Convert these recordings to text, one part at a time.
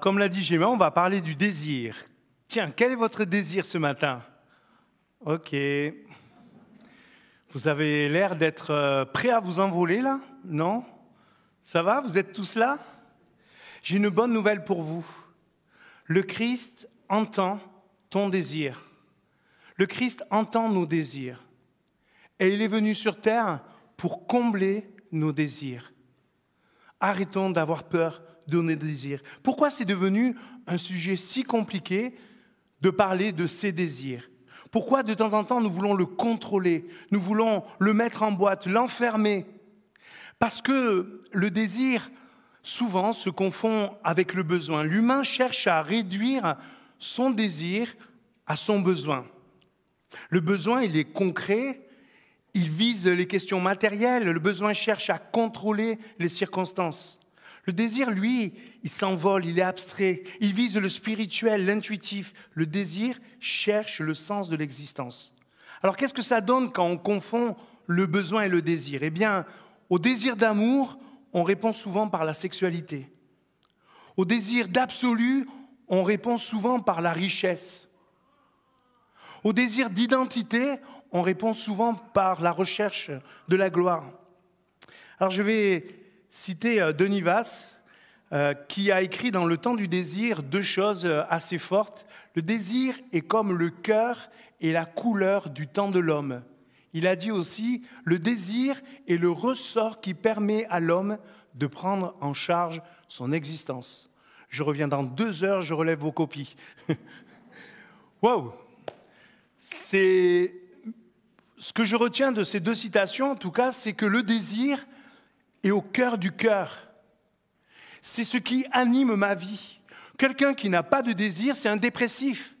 Comme l'a dit Géma, on va parler du désir. Tiens, quel est votre désir ce matin? Ok. Vous avez l'air d'être euh, prêt à vous envoler là? Non? Ça va? Vous êtes tous là? J'ai une bonne nouvelle pour vous. Le Christ entend ton désir. Le Christ entend nos désirs. Et il est venu sur terre pour combler nos désirs. Arrêtons d'avoir peur de nos désirs. Pourquoi c'est devenu un sujet si compliqué de parler de ces désirs? Pourquoi de temps en temps nous voulons le contrôler, nous voulons le mettre en boîte, l'enfermer? Parce que le désir souvent se confond avec le besoin. L'humain cherche à réduire son désir à son besoin. Le besoin, il est concret, il vise les questions matérielles, le besoin cherche à contrôler les circonstances. Le désir, lui, il s'envole, il est abstrait, il vise le spirituel, l'intuitif. Le désir cherche le sens de l'existence. Alors qu'est-ce que ça donne quand on confond le besoin et le désir? Eh bien, au désir d'amour, on répond souvent par la sexualité. Au désir d'absolu, on répond souvent par la richesse. Au désir d'identité, on répond souvent par la recherche de la gloire. Alors je vais citer euh, Denis Vasse, euh, qui a écrit dans Le temps du désir deux choses euh, assez fortes. Le désir est comme le cœur et la couleur du temps de l'homme. Il a dit aussi, le désir est le ressort qui permet à l'homme de prendre en charge son existence. Je reviens dans deux heures, je relève vos copies. wow C'est ce que je retiens de ces deux citations, en tout cas, c'est que le désir est au cœur du cœur. C'est ce qui anime ma vie. Quelqu'un qui n'a pas de désir, c'est un dépressif.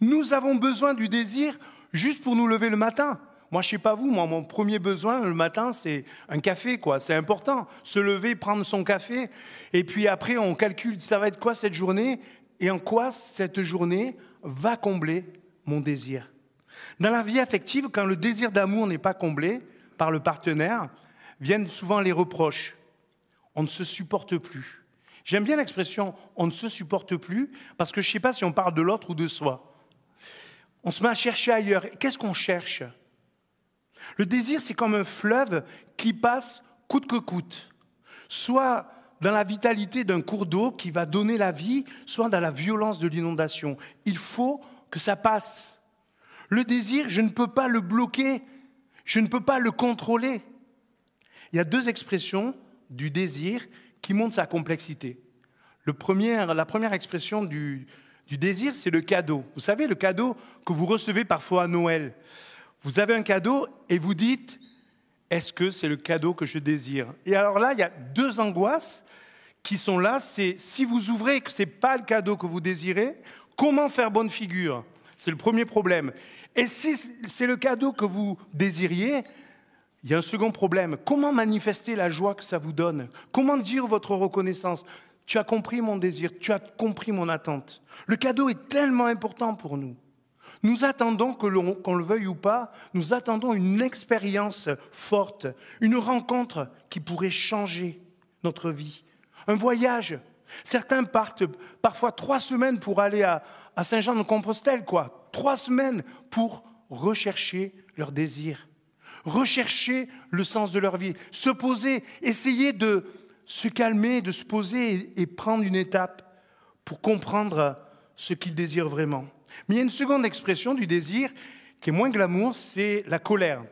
Nous avons besoin du désir juste pour nous lever le matin. Moi, je sais pas vous, moi, mon premier besoin le matin, c'est un café, quoi. C'est important. Se lever, prendre son café, et puis après, on calcule, ça va être quoi cette journée, et en quoi cette journée va combler mon désir? Dans la vie affective, quand le désir d'amour n'est pas comblé par le partenaire, viennent souvent les reproches. On ne se supporte plus. J'aime bien l'expression on ne se supporte plus parce que je ne sais pas si on parle de l'autre ou de soi. On se met à chercher ailleurs. Qu'est-ce qu'on cherche? Le désir, c'est comme un fleuve qui passe coûte que coûte. Soit dans la vitalité d'un cours d'eau qui va donner la vie, soit dans la violence de l'inondation. Il faut que ça passe. Le désir, je ne peux pas le bloquer, je ne peux pas le contrôler. Il y a deux expressions du désir qui montrent sa complexité. Le la première expression du, du désir, c'est le cadeau. Vous savez, le cadeau que vous recevez parfois à Noël. Vous avez un cadeau et vous dites, est-ce que c'est le cadeau que je désire? Et alors là, il y a deux angoisses qui sont là. C'est si vous ouvrez que ce n'est pas le cadeau que vous désirez, comment faire bonne figure? C'est le premier problème. Et si c'est le cadeau que vous désiriez, il y a un second problème. Comment manifester la joie que ça vous donne? Comment dire votre reconnaissance? Tu as compris mon désir, tu as compris mon attente. Le cadeau est tellement important pour nous. Nous attendons, qu'on le veuille ou pas, nous attendons une expérience forte, une rencontre qui pourrait changer notre vie, un voyage. Certains partent parfois trois semaines pour aller à, à Saint-Jean-de-Compostelle, quoi trois semaines pour rechercher leur désir, rechercher le sens de leur vie, se poser, essayer de se calmer, de se poser et prendre une étape pour comprendre ce qu'ils désirent vraiment. Mais il y a une seconde expression du désir qui est moins glamour, c'est la colère.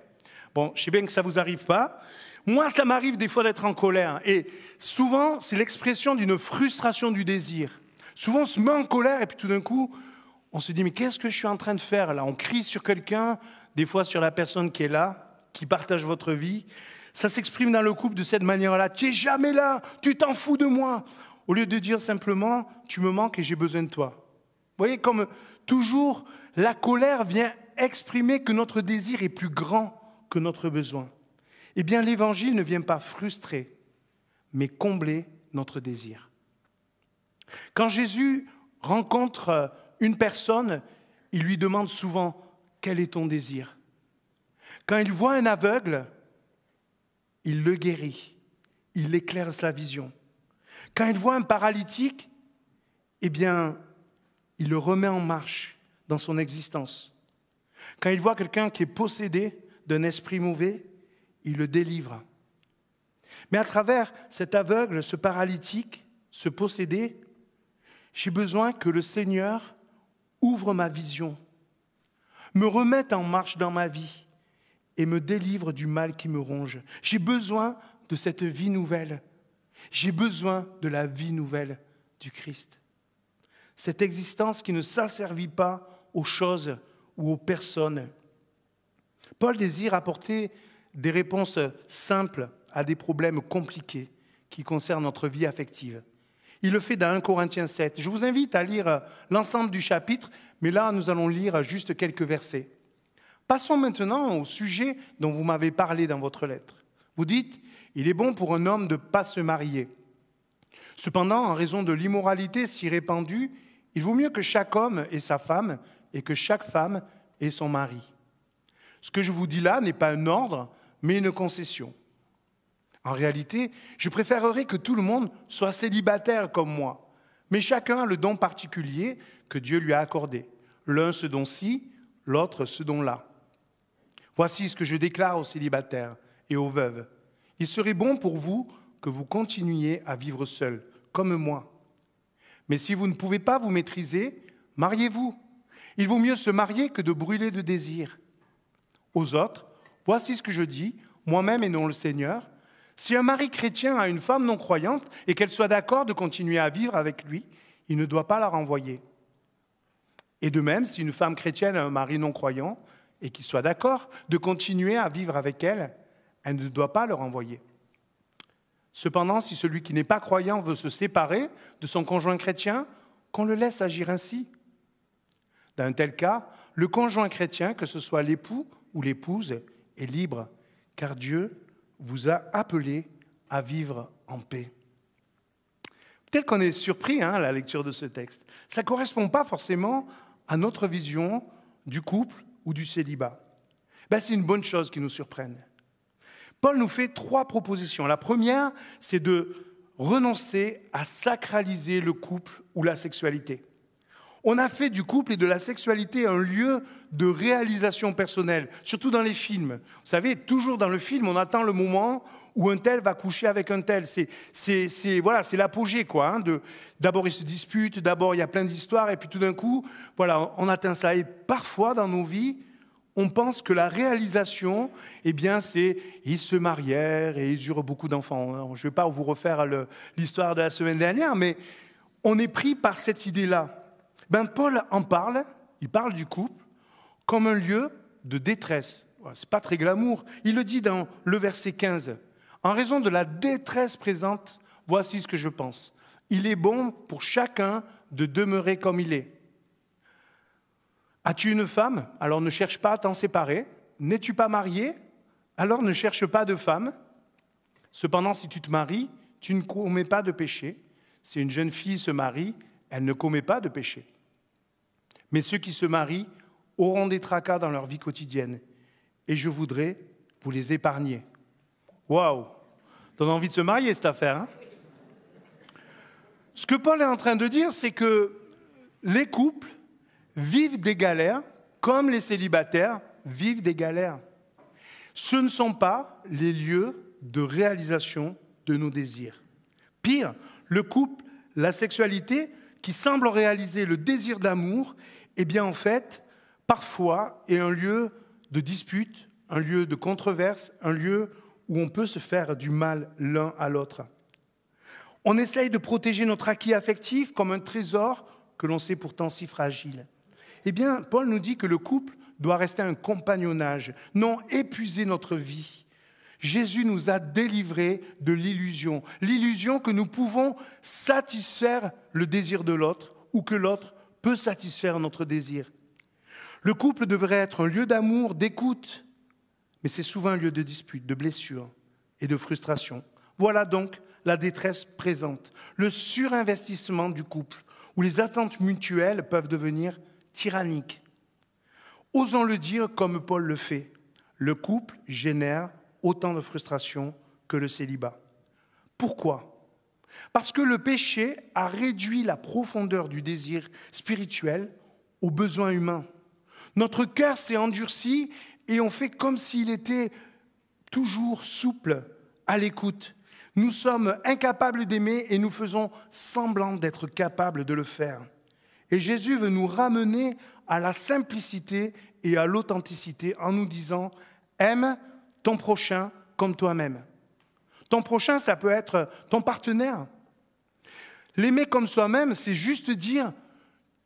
Bon, je sais bien que ça ne vous arrive pas. Moi, ça m'arrive des fois d'être en colère. Et souvent, c'est l'expression d'une frustration du désir. Souvent, on se met en colère et puis tout d'un coup, on se dit, mais qu'est-ce que je suis en train de faire là? On crie sur quelqu'un, des fois sur la personne qui est là, qui partage votre vie. Ça s'exprime dans le couple de cette manière-là. Tu es jamais là, tu t'en fous de moi. Au lieu de dire simplement, tu me manques et j'ai besoin de toi. Vous voyez, comme toujours, la colère vient exprimer que notre désir est plus grand que notre besoin. Eh bien, l'évangile ne vient pas frustrer, mais combler notre désir. Quand Jésus rencontre une personne, il lui demande souvent quel est ton désir? Quand il voit un aveugle, il le guérit, il éclaire sa vision. Quand il voit un paralytique, eh bien, il le remet en marche dans son existence. Quand il voit quelqu'un qui est possédé d'un esprit mauvais, il le délivre. Mais à travers cet aveugle, ce paralytique, ce possédé, j'ai besoin que le Seigneur ouvre ma vision, me remette en marche dans ma vie et me délivre du mal qui me ronge. J'ai besoin de cette vie nouvelle. J'ai besoin de la vie nouvelle du Christ. Cette existence qui ne s'asservit pas aux choses ou aux personnes. Paul désire apporter des réponses simples à des problèmes compliqués qui concernent notre vie affective. Il le fait dans 1 Corinthiens 7. Je vous invite à lire l'ensemble du chapitre, mais là, nous allons lire juste quelques versets. Passons maintenant au sujet dont vous m'avez parlé dans votre lettre. Vous dites, il est bon pour un homme de ne pas se marier. Cependant, en raison de l'immoralité si répandue, il vaut mieux que chaque homme ait sa femme et que chaque femme ait son mari. Ce que je vous dis là n'est pas un ordre, mais une concession. En réalité, je préférerais que tout le monde soit célibataire comme moi, mais chacun a le don particulier que Dieu lui a accordé. L'un ce don-ci, l'autre ce don-là. Voici ce que je déclare aux célibataires et aux veuves. Il serait bon pour vous que vous continuiez à vivre seul, comme moi. Mais si vous ne pouvez pas vous maîtriser, mariez-vous. Il vaut mieux se marier que de brûler de désir. Aux autres, voici ce que je dis, moi-même et non le Seigneur. Si un mari chrétien a une femme non croyante et qu'elle soit d'accord de continuer à vivre avec lui, il ne doit pas la renvoyer. Et de même, si une femme chrétienne a un mari non croyant et qu'il soit d'accord de continuer à vivre avec elle, elle ne doit pas le renvoyer. Cependant, si celui qui n'est pas croyant veut se séparer de son conjoint chrétien, qu'on le laisse agir ainsi. Dans un tel cas, le conjoint chrétien, que ce soit l'époux ou l'épouse, est libre, car Dieu vous a appelé à vivre en paix. Peut-être qu'on est surpris hein, à la lecture de ce texte. Ça ne correspond pas forcément à notre vision du couple ou du célibat. Ben, c'est une bonne chose qui nous surprenne. Paul nous fait trois propositions. La première, c'est de renoncer à sacraliser le couple ou la sexualité. On a fait du couple et de la sexualité un lieu de réalisation personnelle, surtout dans les films. Vous savez, toujours dans le film, on attend le moment où un tel va coucher avec un tel. C'est voilà, c'est l'apogée quoi. Hein, d'abord ils se disputent, d'abord il y a plein d'histoires, et puis tout d'un coup, voilà, on atteint ça. Et parfois dans nos vies, on pense que la réalisation, eh bien, c'est ils se marièrent et ils eurent beaucoup d'enfants. Je ne vais pas vous refaire l'histoire de la semaine dernière, mais on est pris par cette idée-là. Ben, Paul en parle, il parle du couple comme un lieu de détresse. C'est pas très glamour. Il le dit dans le verset 15. En raison de la détresse présente, voici ce que je pense. Il est bon pour chacun de demeurer comme il est. As-tu une femme? Alors ne cherche pas à t'en séparer. N'es-tu pas marié? Alors ne cherche pas de femme. Cependant, si tu te maries, tu ne commets pas de péché. Si une jeune fille se marie, elle ne commet pas de péché. Mais ceux qui se marient auront des tracas dans leur vie quotidienne. Et je voudrais vous les épargner. Waouh Donne envie de se marier cette affaire. Hein? Ce que Paul est en train de dire, c'est que les couples vivent des galères comme les célibataires vivent des galères. Ce ne sont pas les lieux de réalisation de nos désirs. Pire, le couple, la sexualité, qui semble réaliser le désir d'amour, eh bien en fait, parfois est un lieu de dispute, un lieu de controverse, un lieu où on peut se faire du mal l'un à l'autre. On essaye de protéger notre acquis affectif comme un trésor que l'on sait pourtant si fragile. Eh bien, Paul nous dit que le couple doit rester un compagnonnage, non épuiser notre vie. Jésus nous a délivrés de l'illusion, l'illusion que nous pouvons satisfaire le désir de l'autre ou que l'autre peut satisfaire notre désir. Le couple devrait être un lieu d'amour, d'écoute, mais c'est souvent un lieu de dispute, de blessure et de frustration. Voilà donc la détresse présente, le surinvestissement du couple, où les attentes mutuelles peuvent devenir tyranniques. Osons le dire comme Paul le fait, le couple génère autant de frustration que le célibat. Pourquoi? Parce que le péché a réduit la profondeur du désir spirituel aux besoins humains. Notre cœur s'est endurci et on fait comme s'il était toujours souple, à l'écoute. Nous sommes incapables d'aimer et nous faisons semblant d'être capables de le faire. Et Jésus veut nous ramener à la simplicité et à l'authenticité en nous disant, aime ton prochain comme toi-même. Ton prochain, ça peut être ton partenaire. L'aimer comme soi-même, c'est juste dire,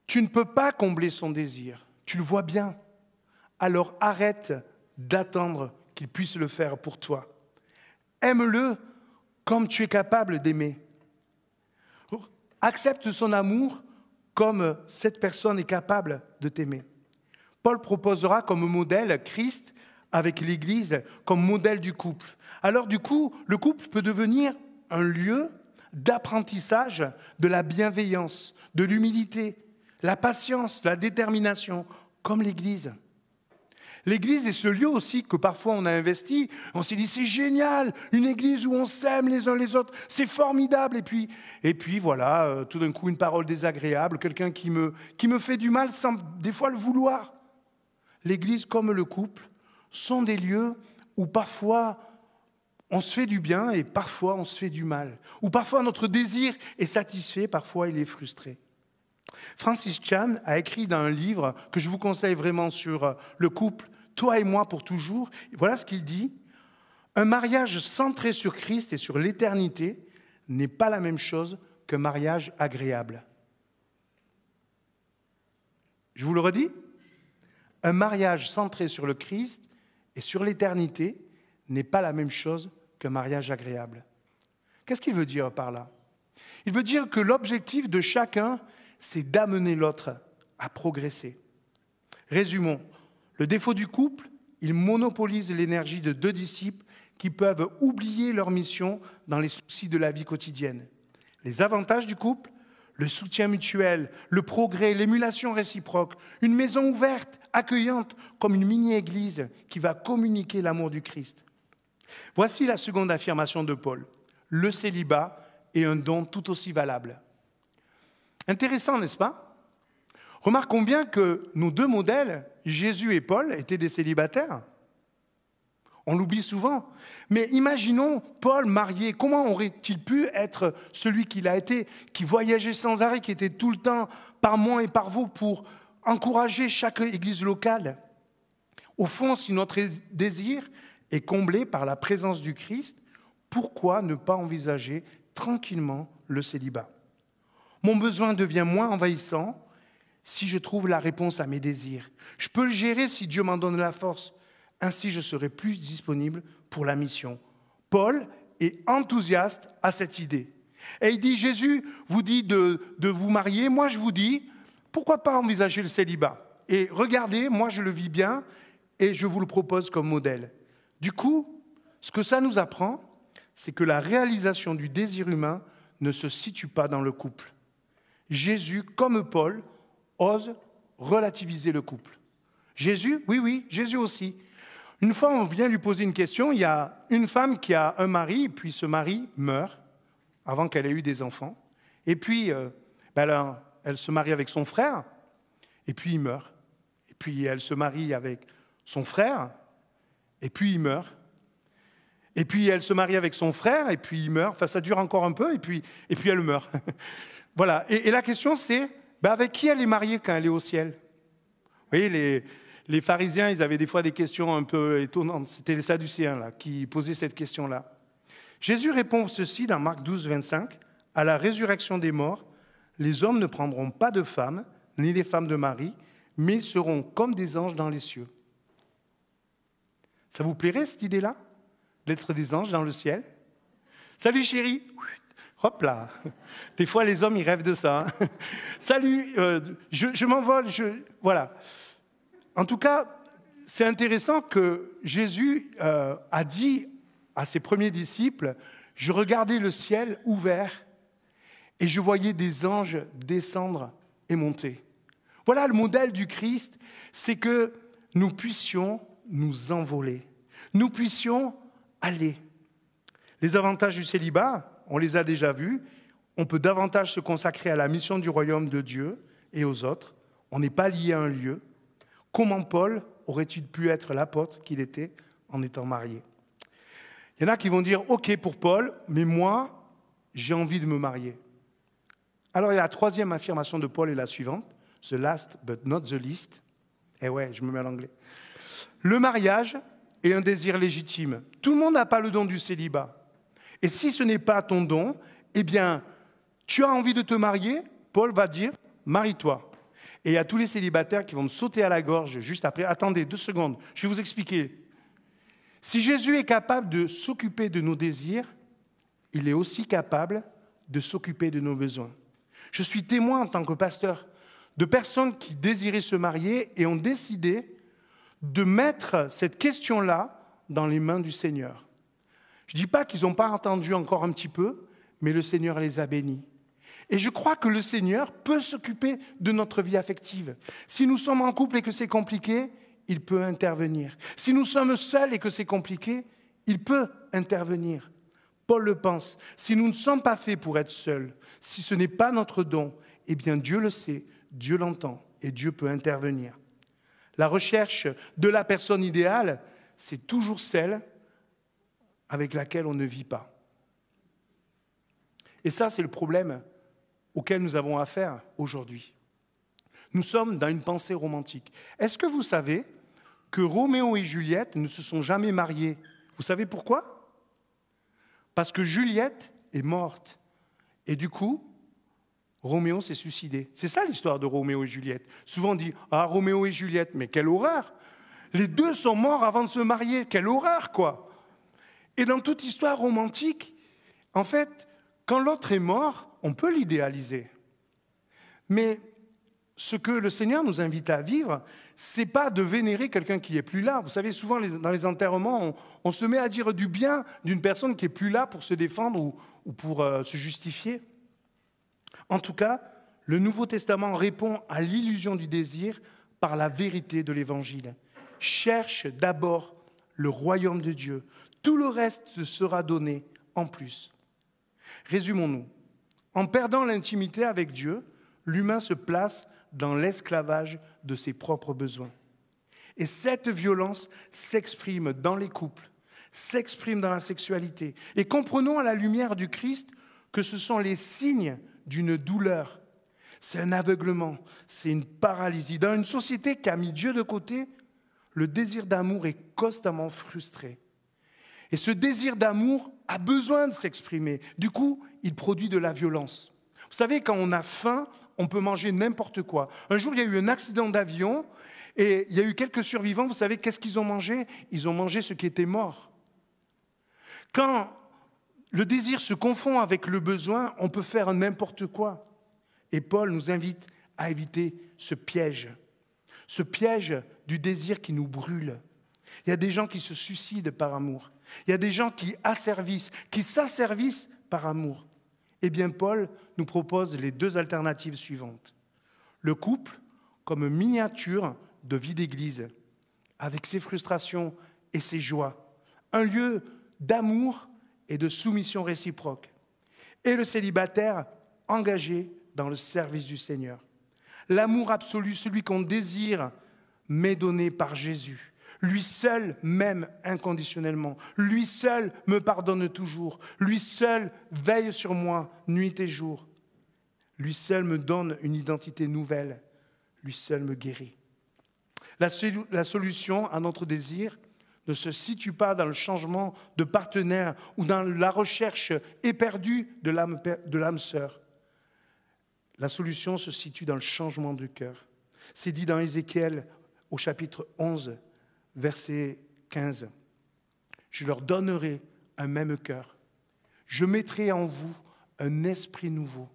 tu ne peux pas combler son désir. Tu le vois bien. Alors arrête d'attendre qu'il puisse le faire pour toi. Aime-le comme tu es capable d'aimer. Accepte son amour comme cette personne est capable de t'aimer. Paul proposera comme modèle Christ avec l'Église comme modèle du couple. Alors du coup, le couple peut devenir un lieu d'apprentissage de la bienveillance, de l'humilité, la patience, la détermination, comme l'Église. L'Église est ce lieu aussi que parfois on a investi. On s'est dit c'est génial, une Église où on s'aime les uns les autres, c'est formidable. Et puis, et puis voilà, euh, tout d'un coup une parole désagréable, quelqu'un qui me, qui me fait du mal sans des fois le vouloir. L'Église comme le couple sont des lieux où parfois on se fait du bien et parfois on se fait du mal. Où parfois notre désir est satisfait, parfois il est frustré. Francis Chan a écrit dans un livre que je vous conseille vraiment sur euh, le couple, toi et moi pour toujours. Voilà ce qu'il dit. Un mariage centré sur Christ et sur l'éternité n'est pas la même chose qu'un mariage agréable. Je vous le redis Un mariage centré sur le Christ et sur l'éternité n'est pas la même chose qu'un mariage agréable. Qu'est-ce qu'il veut dire par là? Il veut dire que l'objectif de chacun, c'est d'amener l'autre à progresser. Résumons, le défaut du couple, il monopolise l'énergie de deux disciples qui peuvent oublier leur mission dans les soucis de la vie quotidienne. Les avantages du couple, le soutien mutuel, le progrès, l'émulation réciproque, une maison ouverte, accueillante, comme une mini-église qui va communiquer l'amour du Christ. Voici la seconde affirmation de Paul. Le célibat est un don tout aussi valable. Intéressant, n'est-ce pas? Remarquons bien que nos deux modèles, Jésus et Paul, étaient des célibataires. On l'oublie souvent. Mais imaginons Paul marié. Comment aurait-il pu être celui qu'il a été, qui voyageait sans arrêt, qui était tout le temps par moi et par vous pour encourager chaque église locale? Au fond, si notre désir est comblé par la présence du Christ, pourquoi ne pas envisager tranquillement le célibat? Mon besoin devient moins envahissant si je trouve la réponse à mes désirs. Je peux le gérer si Dieu m'en donne la force. Ainsi, je serai plus disponible pour la mission. Paul est enthousiaste à cette idée. Et il dit, Jésus vous dit de, de vous marier, moi je vous dis, pourquoi pas envisager le célibat? Et regardez, moi je le vis bien et je vous le propose comme modèle. Du coup, ce que ça nous apprend, c'est que la réalisation du désir humain ne se situe pas dans le couple. Jésus, comme Paul, ose relativiser le couple. Jésus, oui, oui, Jésus aussi. Une fois, on vient lui poser une question, il y a une femme qui a un mari, puis ce mari meurt avant qu'elle ait eu des enfants. Et puis, euh, ben elle se marie avec son frère, et puis il meurt. Et puis elle se marie avec son frère, et puis il meurt. Et puis elle se marie avec son frère, et puis il meurt. Enfin, ça dure encore un peu, et puis, et puis elle meurt. voilà. Et, la question, c'est ben avec qui elle est mariée quand elle est au ciel? Vous voyez, les, les pharisiens, ils avaient des fois des questions un peu étonnantes. C'était les sadducéens là, qui posaient cette question-là. Jésus répond ceci dans Marc 12, 25. À la résurrection des morts, les hommes ne prendront pas de femmes, ni les femmes de Marie, mais seront comme des anges dans les cieux. Ça vous plairait cette idée-là D'être des anges dans le ciel? Salut chérie Hop là Des fois les hommes ils rêvent de ça. Hein. Salut, euh, je, je m'envole, je... voilà. En tout cas, c'est intéressant que Jésus euh, a dit à ses premiers disciples, je regardais le ciel ouvert et je voyais des anges descendre et monter. Voilà le modèle du Christ, c'est que nous puissions nous envoler, nous puissions aller. Les avantages du célibat, on les a déjà vus, on peut davantage se consacrer à la mission du royaume de Dieu et aux autres. On n'est pas lié à un lieu. Comment Paul aurait-il pu être l'apôtre qu'il était en étant marié? Il y en a qui vont dire, OK pour Paul, mais moi, j'ai envie de me marier. Alors il la troisième affirmation de Paul est la suivante, the last but not the least. Eh ouais, je me mets à l'anglais. Le mariage est un désir légitime. Tout le monde n'a pas le don du célibat. Et si ce n'est pas ton don, eh bien, tu as envie de te marier, Paul va dire, marie-toi. Et a tous les célibataires qui vont me sauter à la gorge juste après. Attendez deux secondes, je vais vous expliquer. Si Jésus est capable de s'occuper de nos désirs, il est aussi capable de s'occuper de nos besoins. Je suis témoin en tant que pasteur de personnes qui désiraient se marier et ont décidé de mettre cette question-là dans les mains du Seigneur. Je ne dis pas qu'ils n'ont pas entendu encore un petit peu, mais le Seigneur les a bénis. Et je crois que le Seigneur peut s'occuper de notre vie affective. Si nous sommes en couple et que c'est compliqué, il peut intervenir. Si nous sommes seuls et que c'est compliqué, il peut intervenir. Paul le pense. Si nous ne sommes pas faits pour être seuls, si ce n'est pas notre don, eh bien Dieu le sait, Dieu l'entend et Dieu peut intervenir. La recherche de la personne idéale, c'est toujours celle avec laquelle on ne vit pas. Et ça, c'est le problème auquel nous avons affaire aujourd'hui. Nous sommes dans une pensée romantique. Est-ce que vous savez que Roméo et Juliette ne se sont jamais mariés? Vous savez pourquoi? Parce que Juliette est morte. Et du coup, Roméo s'est suicidé. C'est ça l'histoire de Roméo et Juliette. Souvent on dit Ah, Roméo et Juliette, mais quelle horreur Les deux sont morts avant de se marier. Quelle horreur, quoi Et dans toute histoire romantique, en fait, quand l'autre est mort, on peut l'idéaliser. Mais ce que le Seigneur nous invite à vivre, c'est pas de vénérer quelqu'un qui est plus là. Vous savez, souvent dans les enterrements, on, se met à dire du bien d'une personne qui est plus là pour se défendre ou, pour euh, se justifier. En tout cas, le Nouveau Testament répond à l'illusion du désir par la vérité de l'Évangile. Cherche d'abord le royaume de Dieu. Tout le reste sera donné en plus. Résumons-nous. En perdant l'intimité avec Dieu, l'humain se place dans l'esclavage de ses propres besoins. Et cette violence s'exprime dans les couples, s'exprime dans la sexualité. Et comprenons à la lumière du Christ que ce sont les signes d'une douleur. C'est un aveuglement, c'est une paralysie. Dans une société qui a mis Dieu de côté, le désir d'amour est constamment frustré. Et ce désir d'amour a besoin de s'exprimer. Du coup, il produit de la violence. Vous savez, quand on a faim, on peut manger n'importe quoi. Un jour, il y a eu un accident d'avion et il y a eu quelques survivants. Vous savez, qu'est-ce qu'ils ont mangé? Ils ont mangé ce qui était mort. Quand le désir se confond avec le besoin, on peut faire n'importe quoi. Et Paul nous invite à éviter ce piège, ce piège du désir qui nous brûle. Il y a des gens qui se suicident par amour. Il y a des gens qui asservissent, qui s'asservissent par amour. Eh bien, Paul nous propose les deux alternatives suivantes. Le couple comme miniature de vie d'église, avec ses frustrations et ses joies. Un lieu d'amour et de soumission réciproque. Et le célibataire engagé dans le service du Seigneur. L'amour absolu, celui qu'on désire, m'est donné par Jésus. Lui seul m'aime inconditionnellement. Lui seul me pardonne toujours. Lui seul veille sur moi nuit et jour. Lui seul me donne une identité nouvelle. Lui seul me guérit. La, solution à notre désir ne se situe pas dans le changement de partenaire ou dans la recherche éperdue de l'âme sœur. La solution se situe dans le changement du cœur. C'est dit dans Ézéchiel au chapitre 11, verset 15. Je leur donnerai un même cœur. Je mettrai en vous un esprit nouveau.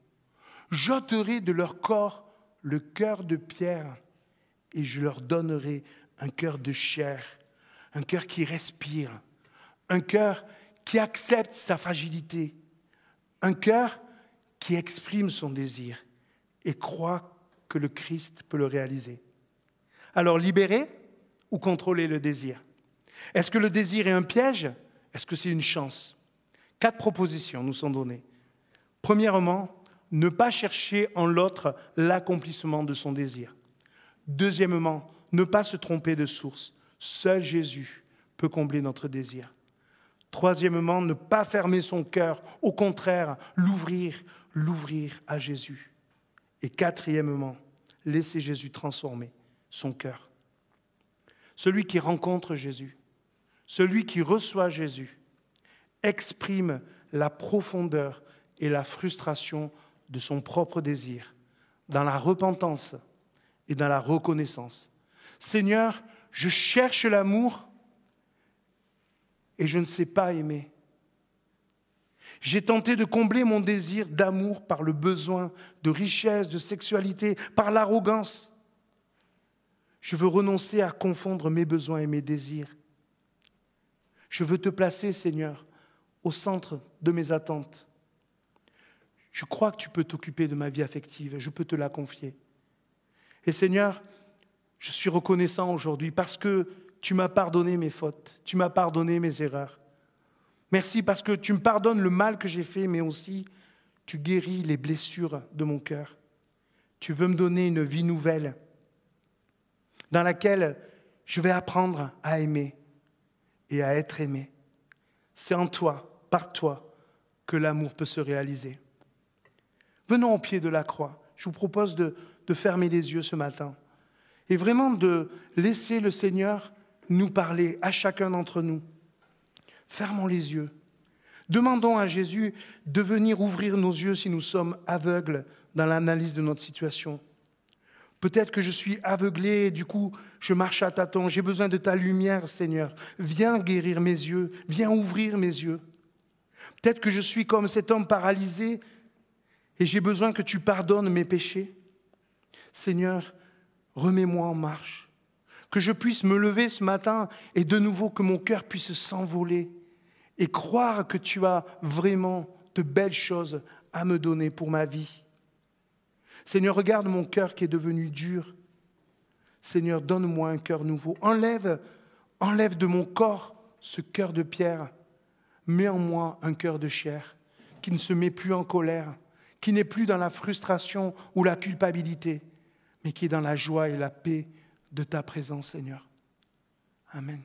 J'ôterai de leur corps le cœur de pierre et je leur donnerai un cœur de chair, un cœur qui respire, un cœur qui accepte sa fragilité, un cœur qui exprime son désir et croit que le Christ peut le réaliser. Alors libéré, ou contrôler le désir Est-ce que le désir est un piège? Est-ce que c'est une chance? Quatre propositions nous sont données. Premièrement, ne pas chercher en l'autre l'accomplissement de son désir. Deuxièmement, ne pas se tromper de source. Seul Jésus peut combler notre désir. Troisièmement, ne pas fermer son cœur, au contraire, l'ouvrir, l'ouvrir à Jésus. Et quatrièmement, laisser Jésus transformer son cœur. Celui qui rencontre Jésus, celui qui reçoit Jésus, exprime la profondeur et la frustration de son propre désir, dans la repentance et dans la reconnaissance. Seigneur, je cherche l'amour et je ne sais pas aimer. J'ai tenté de combler mon désir d'amour par le besoin de richesse, de sexualité, par l'arrogance. Je veux renoncer à confondre mes besoins et mes désirs. Je veux te placer, Seigneur, au centre de mes attentes. Je crois que tu peux t'occuper de ma vie affective, je peux te la confier. Et Seigneur, je suis reconnaissant aujourd'hui parce que tu m'as pardonné mes fautes, tu m'as pardonné mes erreurs. Merci parce que tu me pardonnes le mal que j'ai fait, mais aussi tu guéris les blessures de mon cœur. Tu veux me donner une vie nouvelle dans laquelle je vais apprendre à aimer et à être aimé. C'est en toi, par toi, que l'amour peut se réaliser. Venons au pied de la croix. Je vous propose de, fermer les yeux ce matin et vraiment de laisser le Seigneur nous parler à chacun d'entre nous. Fermons les yeux. Demandons à Jésus de venir ouvrir nos yeux si nous sommes aveugles dans l'analyse de notre situation. Peut-être que je suis aveuglé du coup je marche à tâtons. J'ai besoin de ta lumière, Seigneur. Viens guérir mes yeux, viens ouvrir mes yeux. Peut-être que je suis comme cet homme paralysé et j'ai besoin que tu pardonnes mes péchés. Seigneur, remets-moi en marche, que je puisse me lever ce matin et de nouveau que mon cœur puisse s'envoler et croire que tu as vraiment de belles choses à me donner pour ma vie. Seigneur, regarde mon cœur qui est devenu dur. Seigneur, donne-moi un cœur nouveau. Enlève, enlève de mon corps ce cœur de pierre. Mets en moi un cœur de chair qui ne se met plus en colère, qui n'est plus dans la frustration ou la culpabilité, mais qui est dans la joie et la paix de ta présence, Seigneur. Amen.